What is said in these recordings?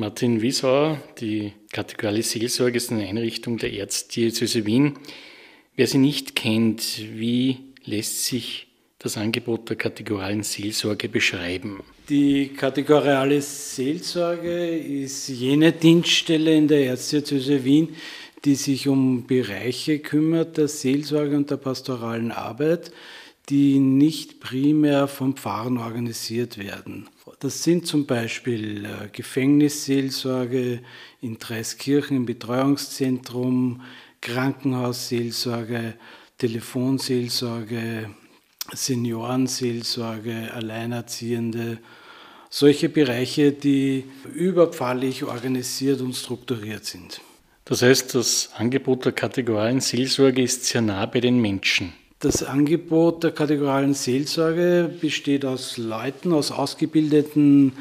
Martin Wiesauer, die kategorale Seelsorge ist eine Einrichtung der Erzdiözese Wien. Wer sie nicht kennt, wie lässt sich das Angebot der kategoralen Seelsorge beschreiben? Die kategoriale Seelsorge ist jene Dienststelle in der Erzdiözese Wien, die sich um Bereiche kümmert, der Seelsorge und der pastoralen Arbeit, die nicht primär vom Pfarren organisiert werden. Das sind zum Beispiel äh, Gefängnisseelsorge in Dreiskirchen im Betreuungszentrum, Krankenhausseelsorge, Telefonseelsorge, Seniorenseelsorge, Alleinerziehende, solche Bereiche, die überpfarrlich organisiert und strukturiert sind. Das heißt, das Angebot der kategorialen Seelsorge ist sehr nah bei den Menschen. Das Angebot der kategorialen Seelsorge besteht aus Leuten, aus ausgebildeten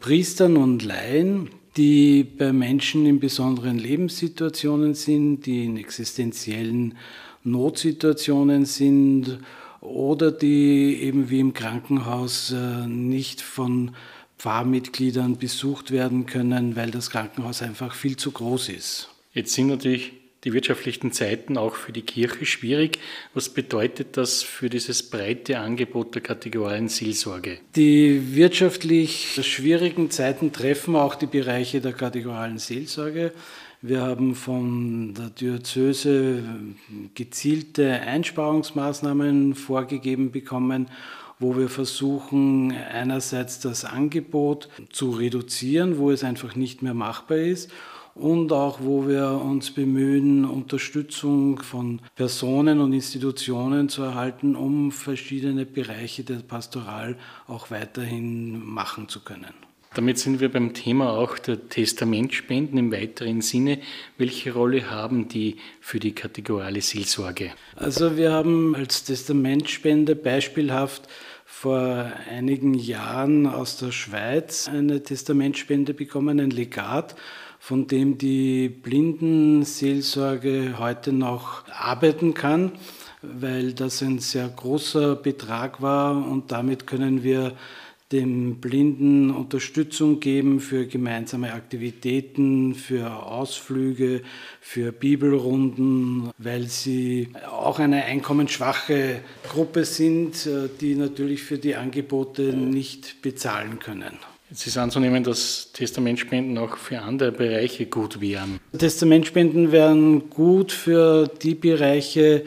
Priestern und Laien, die bei Menschen in besonderen Lebenssituationen sind, die in existenziellen Notsituationen sind oder die eben wie im Krankenhaus äh, nicht von Pfarrmitgliedern besucht werden können, weil das Krankenhaus einfach viel zu groß ist. Jetzt sind natürlich die wirtschaftlichen Zeiten auch für die Kirche schwierig. Was bedeutet das für dieses breite Angebot der kategorialen Seelsorge? Die wirtschaftlich schwierigen Zeiten treffen auch die Bereiche der kategorialen Seelsorge. Wir haben von der Diözese gezielte Einsparungsmaßnahmen vorgegeben bekommen, wo wir versuchen, einerseits das Angebot zu reduzieren, wo es einfach nicht mehr machbar ist und auch wo wir uns bemühen, Unterstützung von Personen und Institutionen zu erhalten, um verschiedene Bereiche der Pastoral auch weiterhin machen zu können. Damit sind wir beim Thema auch der Testamentspenden im weiteren Sinne. Welche Rolle haben die für die kategoriale Seelsorge? Also wir haben als Testamentspende beispielhaft vor einigen Jahren aus der Schweiz eine Testamentspende bekommen, ein Legat, von dem die Blindenseelsorge heute noch arbeiten kann, weil das ein sehr großer Betrag war und damit können wir dem Blinden Unterstützung geben für gemeinsame Aktivitäten, für Ausflüge, für Bibelrunden, weil sie auch eine einkommensschwache Gruppe sind, äh, die natürlich für die Angebote nicht bezahlen können. Es ist anzunehmen, dass Testamentspenden auch für andere Bereiche gut wären. Testamentspenden wären gut für die Bereiche,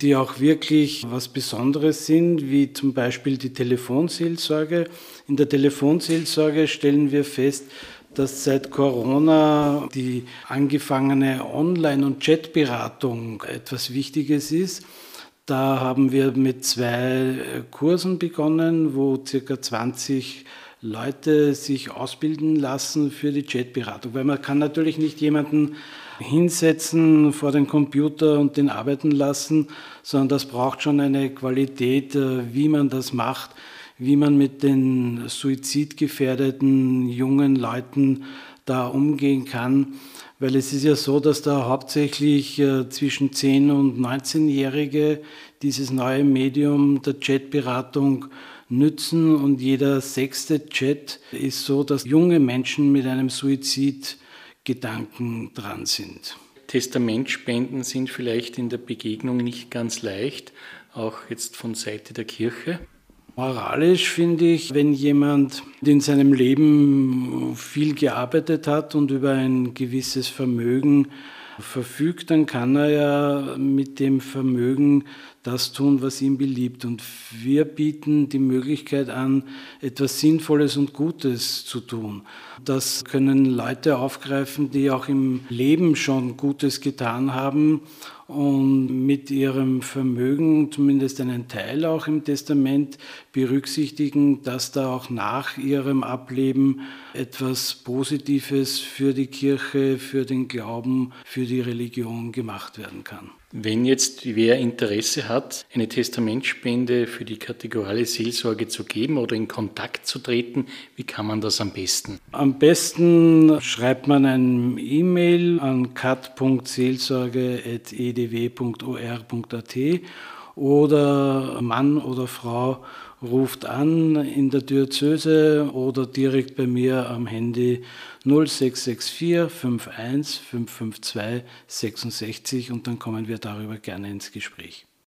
die auch wirklich was Besonderes sind, wie zum Beispiel die Telefonseelsorge. In der Telefonseelsorge stellen wir fest, dass seit Corona die angefangene Online- und Chatberatung etwas Wichtiges ist. Da haben wir mit zwei Kursen begonnen, wo circa 20 Leute sich ausbilden lassen für die Chatberatung, weil man kann natürlich nicht jemanden hinsetzen vor den Computer und den arbeiten lassen, sondern das braucht schon eine Qualität, äh, wie man das macht, wie man mit den suizidgefährdeten jungen Leuten da umgehen kann. Weil es ist ja so, dass da hauptsächlich äh, zwischen 10 und 19-Jährige dieses neue Medium der Chatberatung nützen und jeder sechste Chat ist so, dass junge Menschen mit einem Suizid Gedanken dran sind. Testamentspenden sind vielleicht in der Begegnung nicht ganz leicht, auch jetzt von Seite der Kirche. Moralisch finde ich, wenn jemand in seinem Leben viel gearbeitet hat und über ein gewisses Vermögen verfügt, dann kann er ja mit dem Vermögen das tun, was ihm beliebt. Und wir bieten die Möglichkeit an, etwas Sinnvolles und Gutes zu tun. Das können Leute aufgreifen, die auch im Leben schon Gutes getan haben und mit ihrem Vermögen zumindest einen Teil auch im Testament berücksichtigen, dass da auch nach ihrem Ableben etwas Positives für die Kirche, für den Glauben, für die Religion gemacht werden kann. Wenn jetzt wer Interesse hat, eine Testamentspende für die kategoriale Seelsorge zu geben oder in Kontakt zu treten, wie kann man das am besten? Am besten schreibt man ein E-Mail an kat.seelsorge.edw.or.at oder Mann oder Frau ruft an in der Diözese oder direkt bei mir am Handy 0664 51 552 66 und dann kommen wir darüber gerne ins Gespräch.